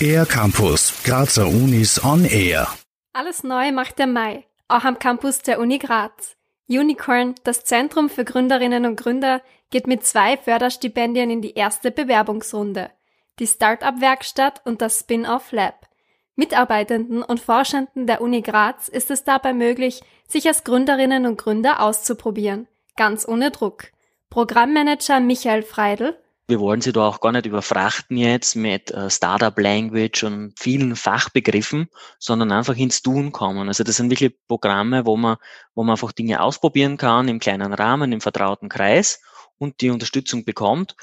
Air Campus, Grazer Unis on Air. Alles neu macht der Mai, auch am Campus der Uni Graz. Unicorn, das Zentrum für Gründerinnen und Gründer, geht mit zwei Förderstipendien in die erste Bewerbungsrunde. Die Startup-Werkstatt und das Spin-off Lab. Mitarbeitenden und Forschenden der Uni Graz ist es dabei möglich, sich als Gründerinnen und Gründer auszuprobieren, ganz ohne Druck. Programmmanager Michael Freidel wir wollen sie da auch gar nicht überfrachten jetzt mit äh, Startup Language und vielen Fachbegriffen, sondern einfach ins Tun kommen. Also das sind wirklich Programme, wo man, wo man einfach Dinge ausprobieren kann im kleinen Rahmen, im vertrauten Kreis und die Unterstützung bekommt.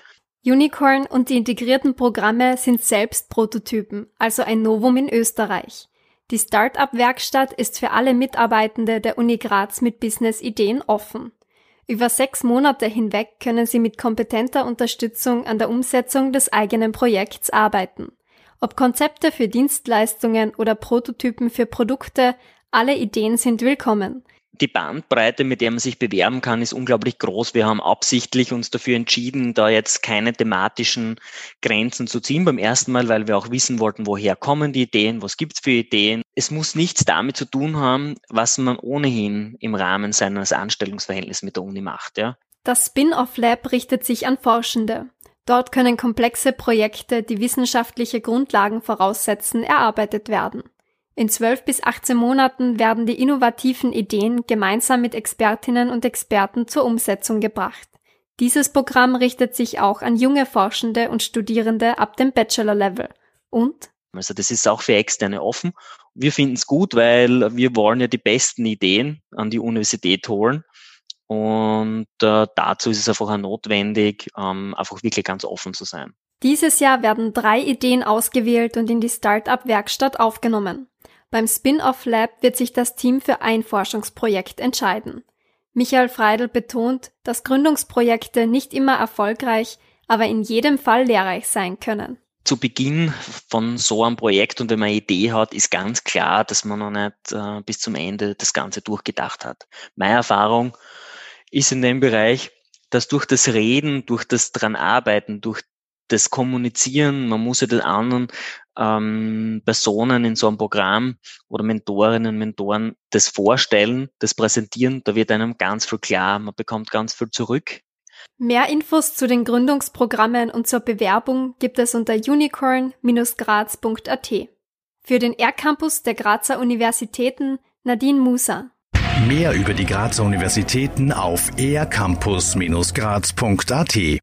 Unicorn und die integrierten Programme sind selbst Prototypen, also ein Novum in Österreich. Die Startup-Werkstatt ist für alle Mitarbeitende der Uni Graz mit Business-Ideen offen. Über sechs Monate hinweg können Sie mit kompetenter Unterstützung an der Umsetzung des eigenen Projekts arbeiten. Ob Konzepte für Dienstleistungen oder Prototypen für Produkte, alle Ideen sind willkommen die Bandbreite, mit der man sich bewerben kann, ist unglaublich groß. Wir haben absichtlich uns dafür entschieden, da jetzt keine thematischen Grenzen zu ziehen beim ersten Mal, weil wir auch wissen wollten, woher kommen die Ideen, was gibt's für Ideen. Es muss nichts damit zu tun haben, was man ohnehin im Rahmen seines Anstellungsverhältnisses mit der Uni macht. Ja. Das Spin-off Lab richtet sich an Forschende. Dort können komplexe Projekte, die wissenschaftliche Grundlagen voraussetzen, erarbeitet werden. In 12 bis 18 Monaten werden die innovativen Ideen gemeinsam mit Expertinnen und Experten zur Umsetzung gebracht. Dieses Programm richtet sich auch an junge Forschende und Studierende ab dem Bachelor-Level. Und? Also das ist auch für Externe offen. Wir finden es gut, weil wir wollen ja die besten Ideen an die Universität holen. Und äh, dazu ist es einfach auch notwendig, ähm, einfach wirklich ganz offen zu sein. Dieses Jahr werden drei Ideen ausgewählt und in die Startup-Werkstatt aufgenommen. Beim Spin-off Lab wird sich das Team für ein Forschungsprojekt entscheiden. Michael Freidel betont, dass Gründungsprojekte nicht immer erfolgreich, aber in jedem Fall lehrreich sein können. Zu Beginn von so einem Projekt und wenn man eine Idee hat, ist ganz klar, dass man noch nicht äh, bis zum Ende das Ganze durchgedacht hat. Meine Erfahrung ist in dem Bereich, dass durch das Reden, durch das dran arbeiten, durch das Kommunizieren, man muss ja den anderen ähm, Personen in so einem Programm oder Mentorinnen, Mentoren das vorstellen, das präsentieren, da wird einem ganz viel klar, man bekommt ganz viel zurück. Mehr Infos zu den Gründungsprogrammen und zur Bewerbung gibt es unter unicorn-graz.at. Für den R-Campus der Grazer Universitäten Nadine Musa. Mehr über die Grazer Universitäten auf ercampus-graz.at